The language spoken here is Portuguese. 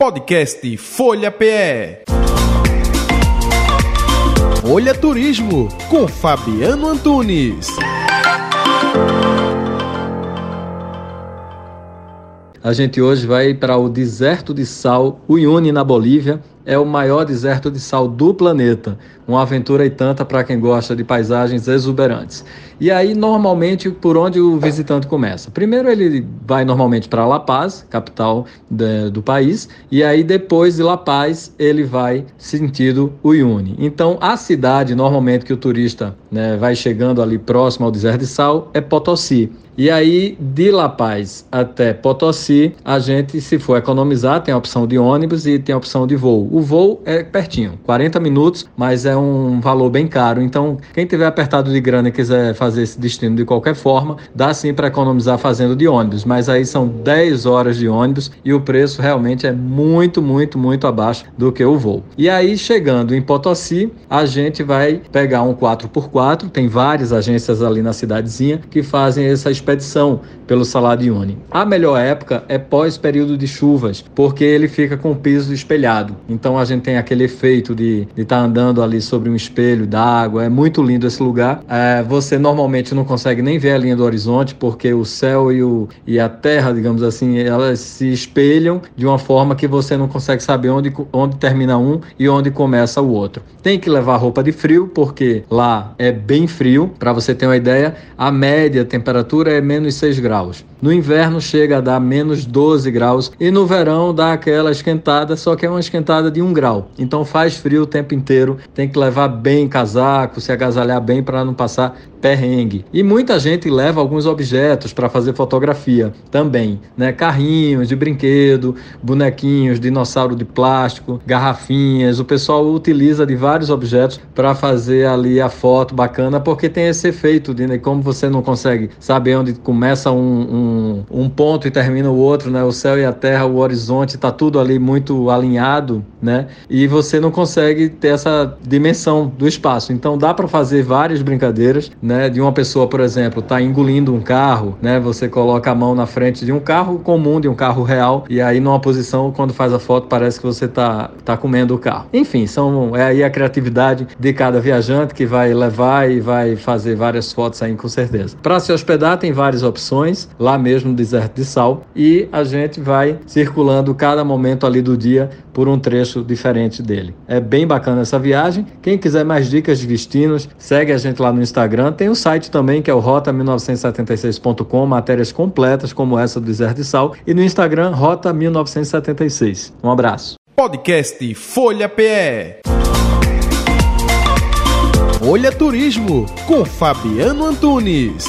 Podcast Folha PE. Folha Turismo com Fabiano Antunes. A gente hoje vai para o deserto de sal Uyuni, na Bolívia, é o maior deserto de sal do planeta. Uma aventura e tanta para quem gosta de paisagens exuberantes. E aí, normalmente, por onde o visitante começa? Primeiro, ele vai normalmente para La Paz, capital de, do país, e aí depois de La Paz, ele vai sentido Uyuni. Então, a cidade, normalmente, que o turista né, vai chegando ali próximo ao deserto de sal, é Potosí. E aí, de La Paz até Potosí, a gente, se for economizar, tem a opção de ônibus e tem a opção de voo. O voo é pertinho, 40 minutos, mas é um valor bem caro. Então, quem tiver apertado de grana e quiser fazer esse destino de qualquer forma, dá sim para economizar fazendo de ônibus. Mas aí são 10 horas de ônibus e o preço realmente é muito, muito, muito abaixo do que o voo. E aí, chegando em Potosí, a gente vai pegar um 4x4, tem várias agências ali na cidadezinha que fazem essa expedição pelo Saladione. A melhor época é pós período de chuvas, porque ele fica com o piso espelhado. Então a gente tem aquele efeito de estar tá andando ali sobre um espelho d'água. É muito lindo esse lugar. É, você normalmente não consegue nem ver a linha do horizonte, porque o céu e, o, e a terra, digamos assim, elas se espelham de uma forma que você não consegue saber onde, onde termina um e onde começa o outro. Tem que levar roupa de frio, porque lá é bem frio. Para você ter uma ideia, a média temperatura é menos 6 graus. No inverno chega a dar menos 12 graus e no verão dá aquela esquentada, só que é uma esquentada de 1 grau. Então faz frio o tempo inteiro, tem que levar bem casaco, se agasalhar bem para não passar perrengue. E muita gente leva alguns objetos para fazer fotografia também, né? Carrinhos de brinquedo, bonequinhos, dinossauro de plástico, garrafinhas. O pessoal utiliza de vários objetos para fazer ali a foto bacana, porque tem esse efeito de né? como você não consegue saber onde começa um, um, um ponto e termina o outro, né? O céu e a terra, o horizonte, está tudo ali muito alinhado, né? E você não consegue ter essa dimensão do espaço. Então dá para fazer várias brincadeiras né, de uma pessoa, por exemplo, tá engolindo um carro, né, você coloca a mão na frente de um carro comum, de um carro real, e aí numa posição, quando faz a foto, parece que você tá, tá comendo o carro. Enfim, são, é aí a criatividade de cada viajante que vai levar e vai fazer várias fotos aí, com certeza. Para se hospedar, tem várias opções, lá mesmo no deserto de sal, e a gente vai circulando cada momento ali do dia por um trecho diferente dele. É bem bacana essa viagem. Quem quiser mais dicas de destinos, segue a gente lá no Instagram, tem o site também, que é o rota1976.com, matérias completas como essa do Deserto de Sal, e no Instagram, Rota1976. Um abraço. Podcast Folha PE. Folha Turismo, com Fabiano Antunes.